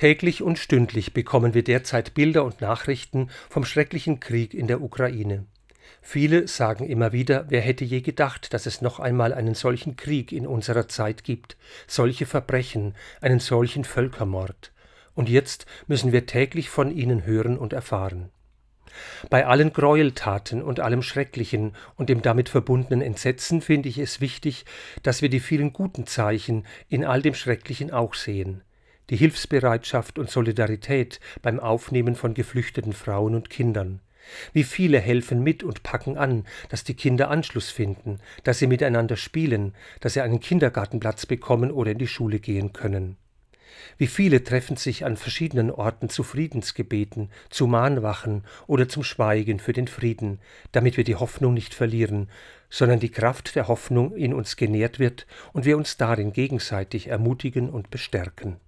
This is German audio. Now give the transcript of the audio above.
Täglich und stündlich bekommen wir derzeit Bilder und Nachrichten vom schrecklichen Krieg in der Ukraine. Viele sagen immer wieder, wer hätte je gedacht, dass es noch einmal einen solchen Krieg in unserer Zeit gibt, solche Verbrechen, einen solchen Völkermord. Und jetzt müssen wir täglich von ihnen hören und erfahren. Bei allen Gräueltaten und allem Schrecklichen und dem damit verbundenen Entsetzen finde ich es wichtig, dass wir die vielen guten Zeichen in all dem Schrecklichen auch sehen die Hilfsbereitschaft und Solidarität beim Aufnehmen von geflüchteten Frauen und Kindern. Wie viele helfen mit und packen an, dass die Kinder Anschluss finden, dass sie miteinander spielen, dass sie einen Kindergartenplatz bekommen oder in die Schule gehen können. Wie viele treffen sich an verschiedenen Orten zu Friedensgebeten, zu Mahnwachen oder zum Schweigen für den Frieden, damit wir die Hoffnung nicht verlieren, sondern die Kraft der Hoffnung in uns genährt wird und wir uns darin gegenseitig ermutigen und bestärken.